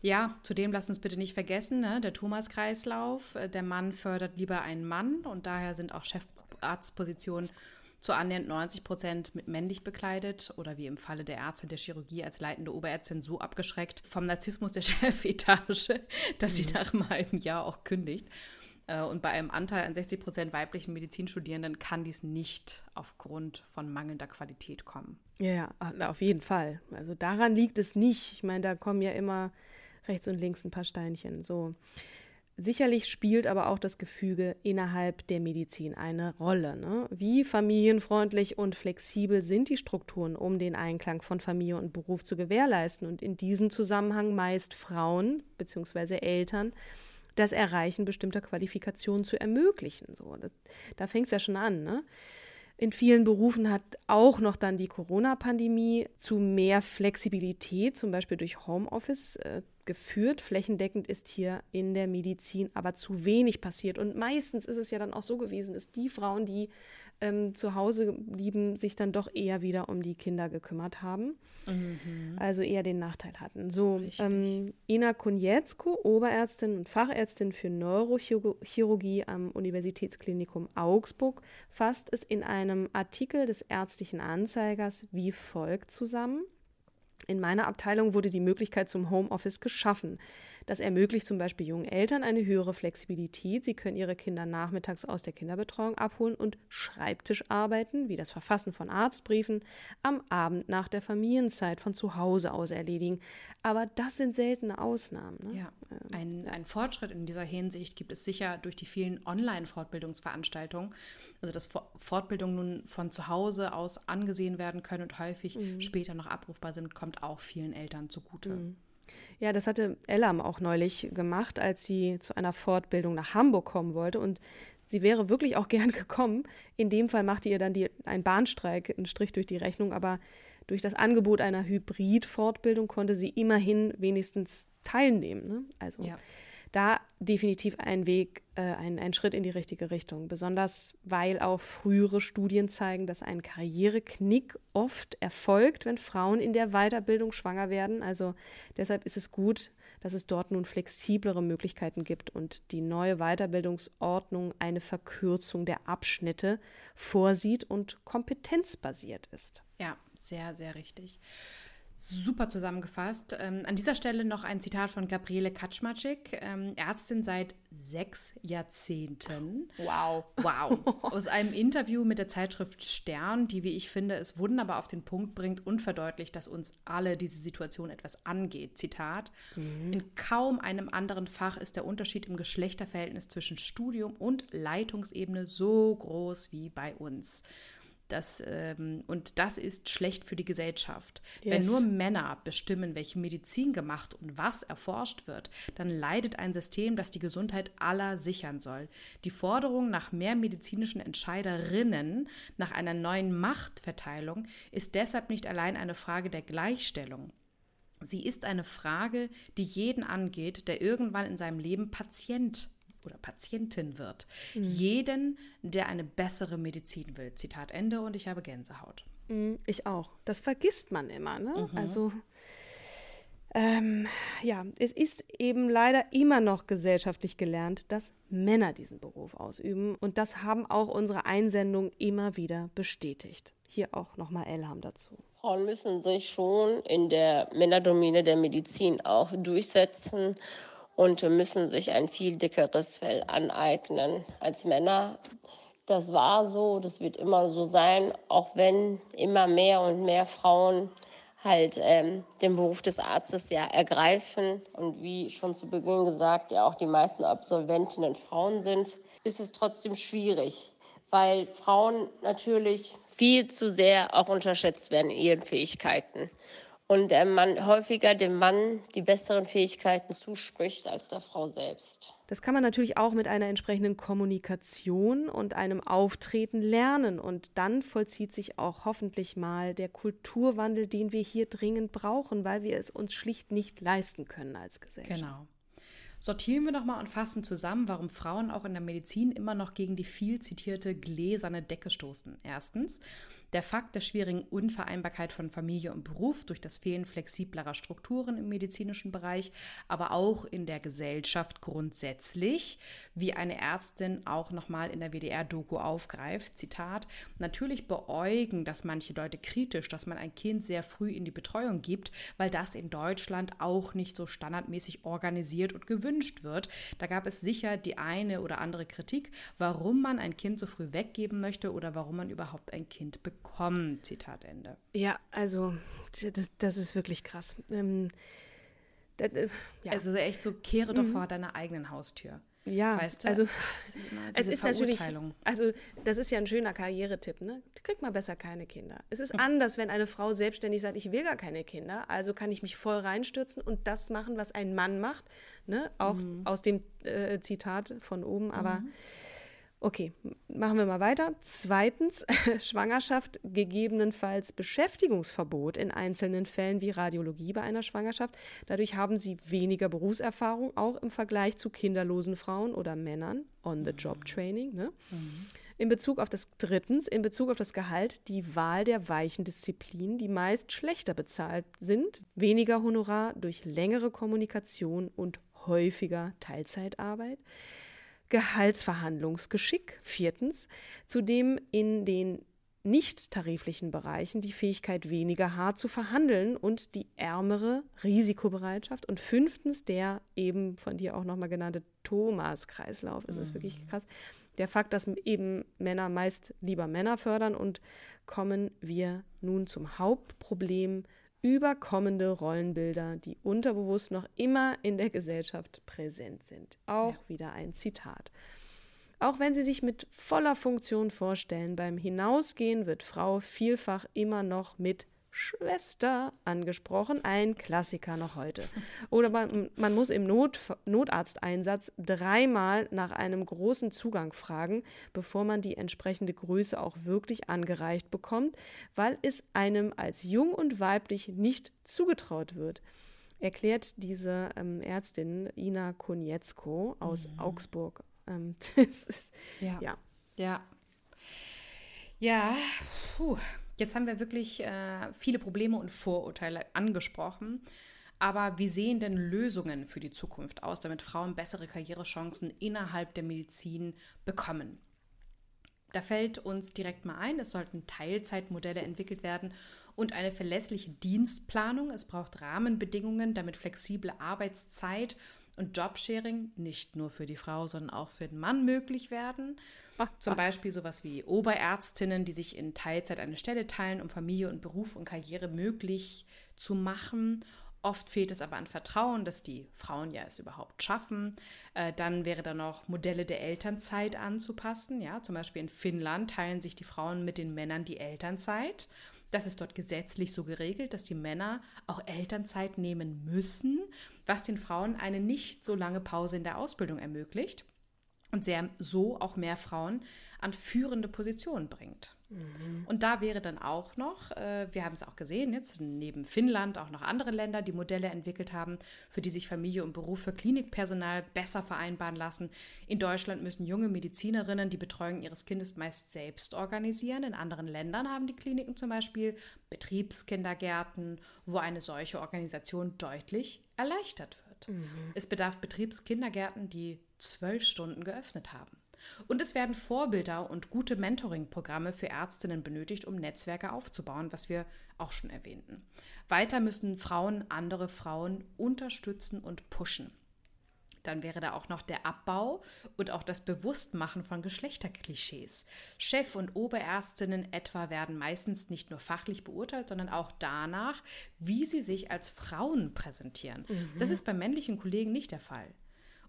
Ja, zudem lasst uns bitte nicht vergessen, ne, der Thomas-Kreislauf. Äh, der Mann fördert lieber einen Mann und daher sind auch Chefarztpositionen zu annähernd 90 Prozent mit männlich bekleidet oder wie im Falle der Ärztin der Chirurgie als leitende Oberärztin so abgeschreckt vom Narzissmus der <laughs> Chefetage, dass mhm. sie nach einem halben Jahr auch kündigt. Äh, und bei einem Anteil an 60 Prozent weiblichen Medizinstudierenden kann dies nicht aufgrund von mangelnder Qualität kommen. Ja, ja, auf jeden Fall. Also daran liegt es nicht. Ich meine, da kommen ja immer rechts und links ein paar Steinchen. So. Sicherlich spielt aber auch das Gefüge innerhalb der Medizin eine Rolle. Ne? Wie familienfreundlich und flexibel sind die Strukturen, um den Einklang von Familie und Beruf zu gewährleisten und in diesem Zusammenhang meist Frauen bzw. Eltern das Erreichen bestimmter Qualifikationen zu ermöglichen. So, das, da fängt es ja schon an. Ne? In vielen Berufen hat auch noch dann die Corona-Pandemie zu mehr Flexibilität, zum Beispiel durch Homeoffice, äh, geführt. Flächendeckend ist hier in der Medizin aber zu wenig passiert. Und meistens ist es ja dann auch so gewesen, dass die Frauen, die ähm, zu Hause blieben, sich dann doch eher wieder um die Kinder gekümmert haben. Mhm. Also eher den Nachteil hatten. So, ähm, Ina Konietzko, Oberärztin und Fachärztin für Neurochirurgie am Universitätsklinikum Augsburg, fasst es in einem Artikel des ärztlichen Anzeigers wie folgt zusammen. In meiner Abteilung wurde die Möglichkeit zum Homeoffice geschaffen. Das ermöglicht zum Beispiel jungen Eltern eine höhere Flexibilität. Sie können ihre Kinder nachmittags aus der Kinderbetreuung abholen und Schreibtisch arbeiten, wie das Verfassen von Arztbriefen, am Abend nach der Familienzeit von zu Hause aus erledigen. Aber das sind seltene Ausnahmen. Ne? Ja, ähm, ein, ein Fortschritt in dieser Hinsicht gibt es sicher durch die vielen Online-Fortbildungsveranstaltungen. Also dass Fortbildungen nun von zu Hause aus angesehen werden können und häufig mhm. später noch abrufbar sind, kommt auch vielen Eltern zugute. Mhm. Ja, das hatte Ellam auch neulich gemacht, als sie zu einer Fortbildung nach Hamburg kommen wollte. Und sie wäre wirklich auch <laughs> gern gekommen. In dem Fall machte ihr dann die, ein Bahnstreik einen Strich durch die Rechnung. Aber durch das Angebot einer Hybrid-Fortbildung konnte sie immerhin wenigstens teilnehmen. Ne? Also ja da definitiv ein Weg, äh, ein, ein Schritt in die richtige Richtung. Besonders weil auch frühere Studien zeigen, dass ein Karriereknick oft erfolgt, wenn Frauen in der Weiterbildung schwanger werden. Also deshalb ist es gut, dass es dort nun flexiblere Möglichkeiten gibt und die neue Weiterbildungsordnung eine Verkürzung der Abschnitte vorsieht und kompetenzbasiert ist. Ja, sehr, sehr richtig. Super zusammengefasst. Ähm, an dieser Stelle noch ein Zitat von Gabriele Kaczmarczyk, ähm, Ärztin seit sechs Jahrzehnten. Wow. Wow. <laughs> Aus einem Interview mit der Zeitschrift Stern, die, wie ich finde, es wunderbar auf den Punkt bringt und verdeutlicht, dass uns alle diese Situation etwas angeht. Zitat: mhm. In kaum einem anderen Fach ist der Unterschied im Geschlechterverhältnis zwischen Studium und Leitungsebene so groß wie bei uns. Das, ähm, und das ist schlecht für die Gesellschaft. Yes. Wenn nur Männer bestimmen, welche Medizin gemacht und was erforscht wird, dann leidet ein System, das die Gesundheit aller sichern soll. Die Forderung nach mehr medizinischen Entscheiderinnen, nach einer neuen Machtverteilung, ist deshalb nicht allein eine Frage der Gleichstellung. Sie ist eine Frage, die jeden angeht, der irgendwann in seinem Leben Patient oder Patientin wird. Mhm. Jeden, der eine bessere Medizin will. Zitat Ende und ich habe Gänsehaut. Mhm, ich auch. Das vergisst man immer. Ne? Mhm. Also ähm, ja, es ist eben leider immer noch gesellschaftlich gelernt, dass Männer diesen Beruf ausüben. Und das haben auch unsere Einsendungen immer wieder bestätigt. Hier auch nochmal Elham dazu. Frauen müssen sich schon in der Männerdomine der Medizin auch durchsetzen und müssen sich ein viel dickeres Fell aneignen als Männer. Das war so, das wird immer so sein, auch wenn immer mehr und mehr Frauen halt ähm, den Beruf des Arztes ja ergreifen und wie schon zu Beginn gesagt, ja auch die meisten Absolventinnen Frauen sind, ist es trotzdem schwierig, weil Frauen natürlich viel zu sehr auch unterschätzt werden in ihren Fähigkeiten und der Mann häufiger dem Mann die besseren Fähigkeiten zuspricht als der Frau selbst. Das kann man natürlich auch mit einer entsprechenden Kommunikation und einem Auftreten lernen. Und dann vollzieht sich auch hoffentlich mal der Kulturwandel, den wir hier dringend brauchen, weil wir es uns schlicht nicht leisten können als Gesellschaft. Genau. Sortieren wir nochmal und fassen zusammen, warum Frauen auch in der Medizin immer noch gegen die viel zitierte gläserne Decke stoßen. Erstens, Der Fakt der schwierigen Unvereinbarkeit von Familie und Beruf durch das Fehlen flexiblerer Strukturen im medizinischen Bereich, aber auch in der Gesellschaft grundsätzlich, wie eine Ärztin auch nochmal in der WDR-Doku aufgreift. Zitat: Natürlich beäugen das manche Leute kritisch, dass man ein Kind sehr früh in die Betreuung gibt, weil das in Deutschland auch nicht so standardmäßig organisiert und gewünscht wird. Da gab es sicher die eine oder andere Kritik, warum man ein Kind so früh weggeben möchte oder warum man überhaupt ein Kind bekommt. Zitat Ende. Ja, also das, das ist wirklich krass. Ähm, das, äh, ja. Also echt so, kehre doch mhm. vor deiner eigenen Haustür. Ja, weißt du? also es ist natürlich, also das ist ja ein schöner Karrieretipp, ne? Krieg mal besser keine Kinder. Es ist anders, wenn eine Frau selbstständig sagt, ich will gar keine Kinder, also kann ich mich voll reinstürzen und das machen, was ein Mann macht, ne? Auch mhm. aus dem äh, Zitat von oben, aber mhm. Okay, machen wir mal weiter. Zweitens, <laughs> Schwangerschaft, gegebenenfalls Beschäftigungsverbot in einzelnen Fällen wie Radiologie bei einer Schwangerschaft. Dadurch haben sie weniger Berufserfahrung, auch im Vergleich zu kinderlosen Frauen oder Männern. On-the-Job-Training. Ne? Mhm. In Bezug auf das drittens, in Bezug auf das Gehalt, die Wahl der weichen Disziplinen, die meist schlechter bezahlt sind, weniger Honorar durch längere Kommunikation und häufiger Teilzeitarbeit. Gehaltsverhandlungsgeschick. Viertens, zudem in den nicht tariflichen Bereichen die Fähigkeit, weniger hart zu verhandeln und die ärmere Risikobereitschaft. Und fünftens, der eben von dir auch nochmal genannte Thomas-Kreislauf. Es ist mhm. wirklich krass. Der Fakt, dass eben Männer meist lieber Männer fördern und kommen wir nun zum Hauptproblem überkommende Rollenbilder, die unterbewusst noch immer in der Gesellschaft präsent sind. Auch ja. wieder ein Zitat. Auch wenn sie sich mit voller Funktion vorstellen, beim Hinausgehen wird Frau vielfach immer noch mit Schwester angesprochen, ein Klassiker noch heute. Oder man, man muss im Not, Notarzteinsatz dreimal nach einem großen Zugang fragen, bevor man die entsprechende Größe auch wirklich angereicht bekommt, weil es einem als jung und weiblich nicht zugetraut wird. Erklärt diese ähm, Ärztin Ina Konietzko aus mhm. Augsburg. Ähm, <laughs> ist, ja. Ja. Ja. ja. Puh. Jetzt haben wir wirklich äh, viele Probleme und Vorurteile angesprochen. Aber wie sehen denn Lösungen für die Zukunft aus, damit Frauen bessere Karrierechancen innerhalb der Medizin bekommen? Da fällt uns direkt mal ein, es sollten Teilzeitmodelle entwickelt werden und eine verlässliche Dienstplanung. Es braucht Rahmenbedingungen, damit flexible Arbeitszeit und Jobsharing nicht nur für die Frau, sondern auch für den Mann möglich werden. Ach, Zum ach. Beispiel sowas wie Oberärztinnen, die sich in Teilzeit eine Stelle teilen, um Familie und Beruf und Karriere möglich zu machen. Oft fehlt es aber an Vertrauen, dass die Frauen ja es überhaupt schaffen. Äh, dann wäre da noch Modelle der Elternzeit anzupassen. Ja, zum Beispiel in Finnland teilen sich die Frauen mit den Männern die Elternzeit. Das ist dort gesetzlich so geregelt, dass die Männer auch Elternzeit nehmen müssen, was den Frauen eine nicht so lange Pause in der Ausbildung ermöglicht und sehr so auch mehr Frauen an führende Positionen bringt. Mhm. Und da wäre dann auch noch, äh, wir haben es auch gesehen, jetzt neben Finnland auch noch andere Länder, die Modelle entwickelt haben, für die sich Familie und Beruf für Klinikpersonal besser vereinbaren lassen. In Deutschland müssen junge Medizinerinnen die Betreuung ihres Kindes meist selbst organisieren. In anderen Ländern haben die Kliniken zum Beispiel Betriebskindergärten, wo eine solche Organisation deutlich erleichtert wird. Mhm. Es bedarf Betriebskindergärten, die zwölf Stunden geöffnet haben. Und es werden Vorbilder und gute Mentoring-Programme für Ärztinnen benötigt, um Netzwerke aufzubauen, was wir auch schon erwähnten. Weiter müssen Frauen andere Frauen unterstützen und pushen. Dann wäre da auch noch der Abbau und auch das Bewusstmachen von Geschlechterklischees. Chef- und Oberärztinnen etwa werden meistens nicht nur fachlich beurteilt, sondern auch danach, wie sie sich als Frauen präsentieren. Mhm. Das ist bei männlichen Kollegen nicht der Fall.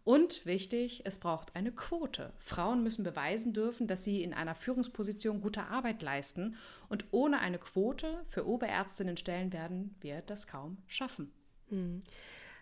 Und wichtig, es braucht eine Quote. Frauen müssen beweisen dürfen, dass sie in einer Führungsposition gute Arbeit leisten. Und ohne eine Quote für Oberärztinnenstellen werden wir das kaum schaffen. Hm.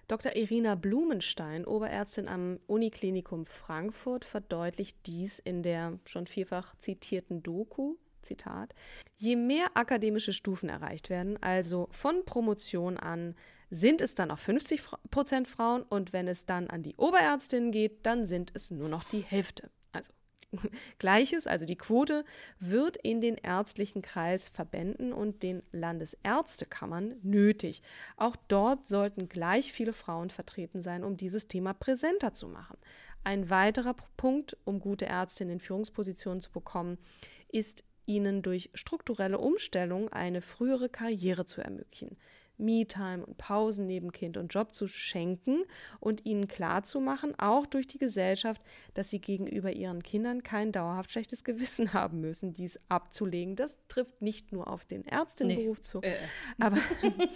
Dr. Irina Blumenstein, Oberärztin am Uniklinikum Frankfurt, verdeutlicht dies in der schon vielfach zitierten Doku Zitat, je mehr akademische Stufen erreicht werden, also von Promotion an sind es dann auch 50 Prozent Frauen und wenn es dann an die Oberärztinnen geht, dann sind es nur noch die Hälfte. Also <laughs> Gleiches, also die Quote, wird in den ärztlichen Kreisverbänden und den Landesärztekammern nötig. Auch dort sollten gleich viele Frauen vertreten sein, um dieses Thema präsenter zu machen. Ein weiterer Punkt, um gute Ärztinnen in Führungspositionen zu bekommen, ist ihnen durch strukturelle Umstellung eine frühere Karriere zu ermöglichen. Me-Time und Pausen neben Kind und Job zu schenken und ihnen klarzumachen, auch durch die Gesellschaft, dass sie gegenüber ihren Kindern kein dauerhaft schlechtes Gewissen <laughs> haben müssen, dies abzulegen. Das trifft nicht nur auf den Ärztinnenberuf nee. zu. Äh. Aber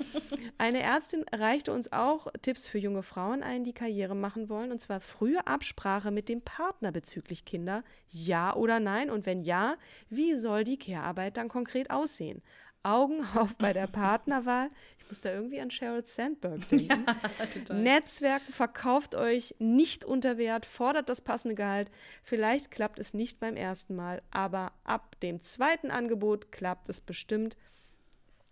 <laughs> eine Ärztin reichte uns auch Tipps für junge Frauen ein, die Karriere machen wollen, und zwar frühe Absprache mit dem Partner bezüglich Kinder, ja oder nein, und wenn ja, wie soll die Care-Arbeit dann konkret aussehen? Augen auf bei der <laughs> Partnerwahl. Muss da irgendwie an Sheryl Sandberg <laughs> denken. Ja, Netzwerken verkauft euch nicht unter Wert, fordert das passende Gehalt. Vielleicht klappt es nicht beim ersten Mal, aber ab dem zweiten Angebot klappt es bestimmt.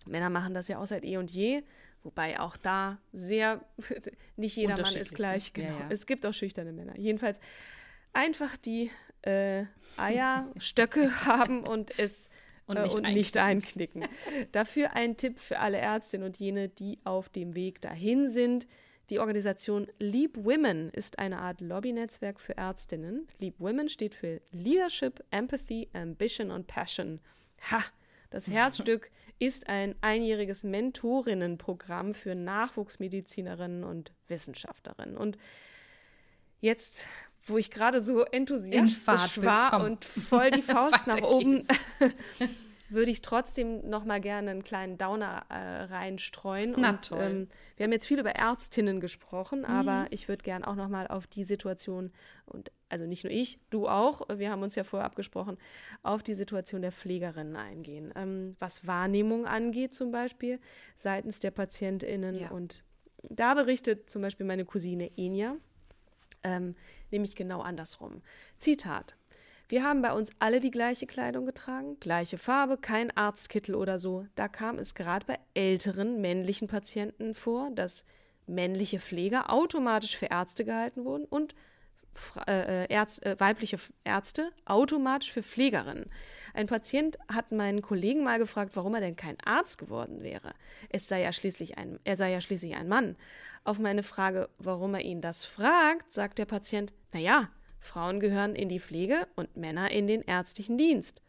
Männer machen das ja auch seit eh und je, wobei auch da sehr, <laughs> nicht jeder Mann ist gleich. Genau. Ja, ja. Es gibt auch schüchterne Männer. Jedenfalls einfach die äh, <laughs> Eierstöcke haben und es und, nicht, und nicht, einknicken. <laughs> Dafür ein Tipp für alle Ärztinnen und jene, die auf dem Weg dahin sind. Die Organisation Leap Women ist eine Art Lobbynetzwerk für Ärztinnen. Leap Women steht für Leadership, Empathy, Ambition und Passion. Ha! Das Herzstück <laughs> ist ein einjähriges Mentorinnenprogramm für Nachwuchsmedizinerinnen und Wissenschaftlerinnen. Und jetzt wo ich gerade so enthusiastisch war und voll die <laughs> Faust nach oben, <laughs> würde ich trotzdem noch mal gerne einen kleinen Downer äh, reinstreuen. Na, und toll. Ähm, wir haben jetzt viel über Ärztinnen gesprochen, mhm. aber ich würde gerne auch noch mal auf die Situation und also nicht nur ich, du auch, wir haben uns ja vorher abgesprochen, auf die Situation der Pflegerinnen eingehen. Ähm, was Wahrnehmung angeht zum Beispiel seitens der PatientInnen. Ja. Und da berichtet zum Beispiel meine Cousine Enya, ähm, nämlich genau andersrum. Zitat. Wir haben bei uns alle die gleiche Kleidung getragen, gleiche Farbe, kein Arztkittel oder so. Da kam es gerade bei älteren männlichen Patienten vor, dass männliche Pfleger automatisch für Ärzte gehalten wurden und äh, äh, Ärz, äh, weibliche Ärzte automatisch für Pflegerinnen. Ein Patient hat meinen Kollegen mal gefragt, warum er denn kein Arzt geworden wäre. Es sei ja schließlich ein, er sei ja schließlich ein Mann. Auf meine Frage, warum er ihn das fragt, sagt der Patient, na ja, Frauen gehören in die Pflege und Männer in den ärztlichen Dienst.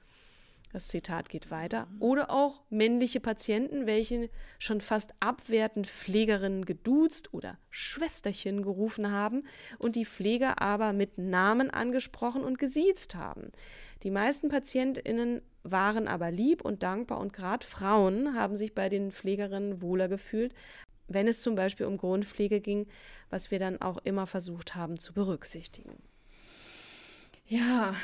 Das Zitat geht weiter. Oder auch männliche Patienten, welche schon fast abwertend Pflegerinnen geduzt oder Schwesterchen gerufen haben und die Pfleger aber mit Namen angesprochen und gesiezt haben. Die meisten PatientInnen waren aber lieb und dankbar und gerade Frauen haben sich bei den Pflegerinnen wohler gefühlt, wenn es zum Beispiel um Grundpflege ging, was wir dann auch immer versucht haben zu berücksichtigen. Ja,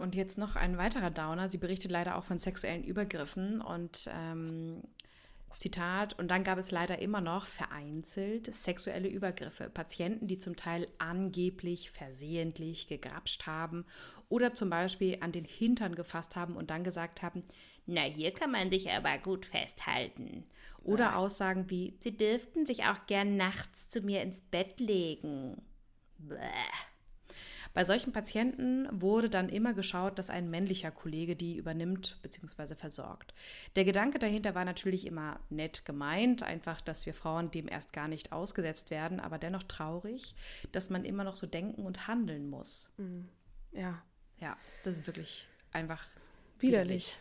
und jetzt noch ein weiterer Downer. Sie berichtet leider auch von sexuellen Übergriffen und ähm, Zitat, und dann gab es leider immer noch vereinzelt sexuelle Übergriffe. Patienten, die zum Teil angeblich versehentlich gegrapscht haben oder zum Beispiel an den Hintern gefasst haben und dann gesagt haben, na, hier kann man sich aber gut festhalten. Oder ja. Aussagen wie, sie dürften sich auch gern nachts zu mir ins Bett legen. Bäh. Bei solchen Patienten wurde dann immer geschaut, dass ein männlicher Kollege die übernimmt bzw. versorgt. Der Gedanke dahinter war natürlich immer nett gemeint, einfach, dass wir Frauen dem erst gar nicht ausgesetzt werden, aber dennoch traurig, dass man immer noch so denken und handeln muss. Mhm. Ja. Ja, das ist wirklich einfach widerlich.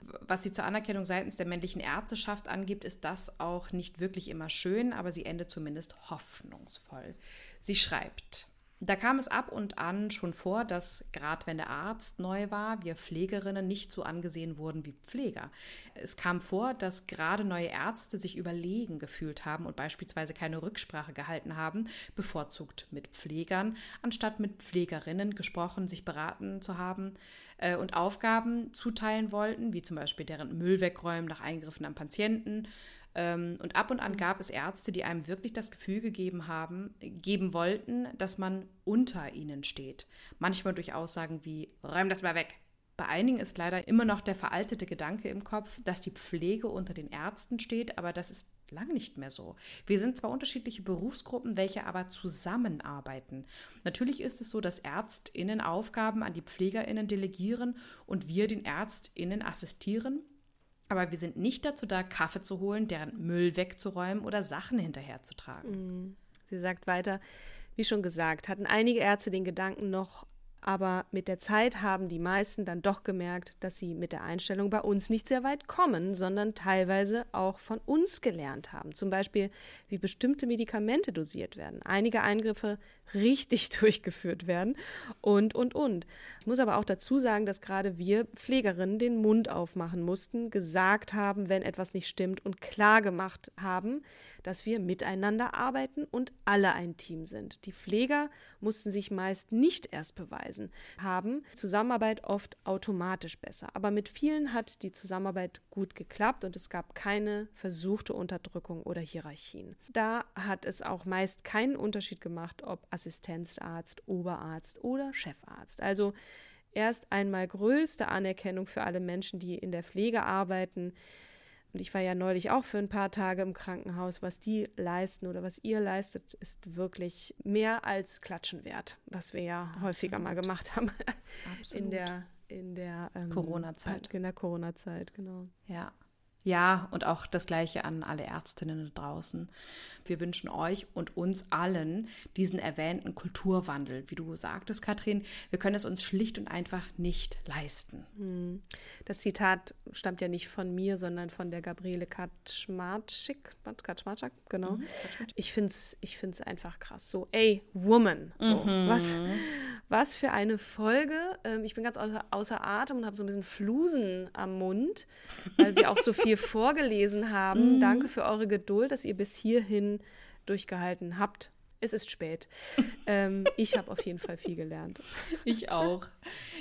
Was sie zur Anerkennung seitens der männlichen Ärzteschaft angibt, ist das auch nicht wirklich immer schön, aber sie endet zumindest hoffnungsvoll. Sie schreibt, da kam es ab und an schon vor, dass gerade wenn der Arzt neu war, wir Pflegerinnen nicht so angesehen wurden wie Pfleger. Es kam vor, dass gerade neue Ärzte sich überlegen gefühlt haben und beispielsweise keine Rücksprache gehalten haben, bevorzugt mit Pflegern, anstatt mit Pflegerinnen gesprochen, sich beraten zu haben äh, und Aufgaben zuteilen wollten, wie zum Beispiel deren Müll wegräumen nach Eingriffen am Patienten und ab und an gab es Ärzte, die einem wirklich das Gefühl gegeben haben, geben wollten, dass man unter ihnen steht. Manchmal durch Aussagen wie, räum das mal weg. Bei einigen ist leider immer noch der veraltete Gedanke im Kopf, dass die Pflege unter den Ärzten steht, aber das ist lang nicht mehr so. Wir sind zwar unterschiedliche Berufsgruppen, welche aber zusammenarbeiten. Natürlich ist es so, dass ÄrztInnen Aufgaben an die PflegerInnen delegieren und wir den ÄrztInnen assistieren. Aber wir sind nicht dazu da, Kaffee zu holen, deren Müll wegzuräumen oder Sachen hinterherzutragen. Mhm. Sie sagt weiter, wie schon gesagt, hatten einige Ärzte den Gedanken noch aber mit der Zeit haben die meisten dann doch gemerkt, dass sie mit der Einstellung bei uns nicht sehr weit kommen, sondern teilweise auch von uns gelernt haben. Zum Beispiel, wie bestimmte Medikamente dosiert werden, einige Eingriffe richtig <laughs> durchgeführt werden und, und, und. Ich muss aber auch dazu sagen, dass gerade wir Pflegerinnen den Mund aufmachen mussten, gesagt haben, wenn etwas nicht stimmt und klar gemacht haben, dass wir miteinander arbeiten und alle ein Team sind. Die Pfleger mussten sich meist nicht erst beweisen, haben Zusammenarbeit oft automatisch besser. Aber mit vielen hat die Zusammenarbeit gut geklappt und es gab keine versuchte Unterdrückung oder Hierarchien. Da hat es auch meist keinen Unterschied gemacht, ob Assistenzarzt, Oberarzt oder Chefarzt. Also erst einmal größte Anerkennung für alle Menschen, die in der Pflege arbeiten, und ich war ja neulich auch für ein paar Tage im Krankenhaus. Was die leisten oder was ihr leistet, ist wirklich mehr als Klatschen wert, was wir ja Absolut. häufiger mal gemacht haben Absolut. <laughs> in der in der ähm, Corona-Zeit. In der Corona-Zeit, genau. Ja. Ja, und auch das Gleiche an alle Ärztinnen da draußen. Wir wünschen euch und uns allen diesen erwähnten Kulturwandel. Wie du sagtest, Katrin, wir können es uns schlicht und einfach nicht leisten. Hm. Das Zitat stammt ja nicht von mir, sondern von der Gabriele Kaczmarczyk. Kaczmarczyk, genau. Mhm, ich finde es ich find's einfach krass. So, ey, Woman. So, mhm. was, was für eine Folge. Ähm, ich bin ganz außer, außer Atem und habe so ein bisschen Flusen am Mund, weil wir auch so viel vorgelesen haben. Mhm. Danke für eure Geduld, dass ihr bis hierhin durchgehalten habt. Es ist spät. <laughs> ähm, ich habe auf jeden Fall viel gelernt. Ich auch.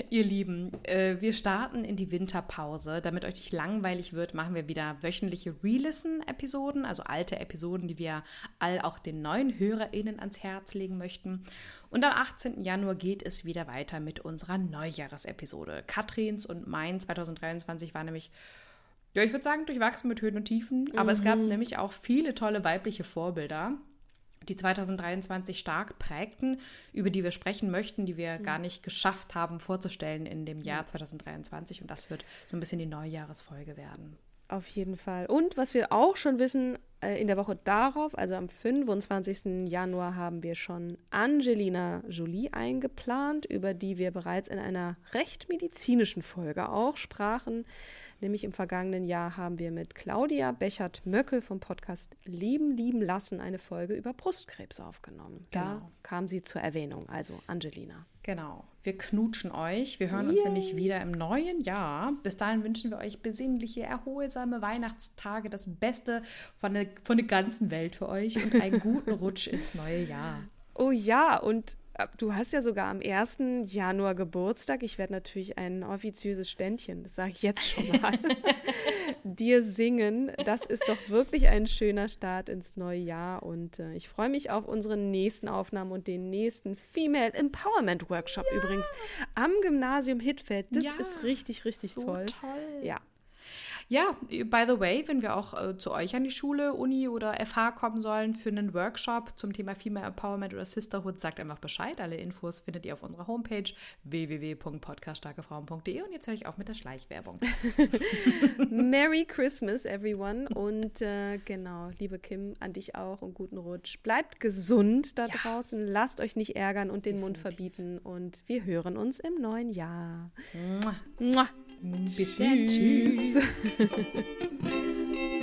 Ihr Lieben, äh, wir starten in die Winterpause. Damit euch nicht langweilig wird, machen wir wieder wöchentliche Re-Listen-Episoden, also alte Episoden, die wir all auch den neuen HörerInnen ans Herz legen möchten. Und am 18. Januar geht es wieder weiter mit unserer Neujahresepisode. Katrins und mein 2023 war nämlich ja, ich würde sagen, durchwachsen mit Höhen und Tiefen. Aber mhm. es gab mhm. nämlich auch viele tolle weibliche Vorbilder die 2023 stark prägten, über die wir sprechen möchten, die wir gar nicht geschafft haben vorzustellen in dem Jahr 2023. Und das wird so ein bisschen die Neujahresfolge werden. Auf jeden Fall. Und was wir auch schon wissen, äh, in der Woche darauf, also am 25. Januar, haben wir schon Angelina Jolie eingeplant, über die wir bereits in einer recht medizinischen Folge auch sprachen. Nämlich im vergangenen Jahr haben wir mit Claudia Bechert-Möckel vom Podcast Leben, Lieben, Lassen eine Folge über Brustkrebs aufgenommen. Da genau. kam sie zur Erwähnung, also Angelina. Genau. Wir knutschen euch. Wir hören uns Yay. nämlich wieder im neuen Jahr. Bis dahin wünschen wir euch besinnliche, erholsame Weihnachtstage, das Beste von der, von der ganzen Welt für euch und einen guten Rutsch ins neue Jahr. Oh ja, und du hast ja sogar am 1. Januar Geburtstag. Ich werde natürlich ein offiziöses Ständchen, das sage ich jetzt schon mal, <laughs> <laughs> dir singen. Das ist doch wirklich ein schöner Start ins neue Jahr. Und äh, ich freue mich auf unsere nächsten Aufnahmen und den nächsten Female Empowerment Workshop ja. übrigens am Gymnasium Hitfeld. Das ja. ist richtig, richtig so toll. toll. Ja, ja, by the way, wenn wir auch äh, zu euch an die Schule, Uni oder FH kommen sollen für einen Workshop zum Thema Female Empowerment oder Sisterhood, sagt einfach Bescheid. Alle Infos findet ihr auf unserer Homepage www.podcaststarkefrauen.de und jetzt höre ich auf mit der Schleichwerbung. <laughs> Merry Christmas, everyone. Und äh, genau, liebe Kim, an dich auch und guten Rutsch. Bleibt gesund da ja. draußen, lasst euch nicht ärgern und den Definitiv. Mund verbieten und wir hören uns im neuen Jahr. Mua. Mua. Bis dann. Tschüss. <laughs>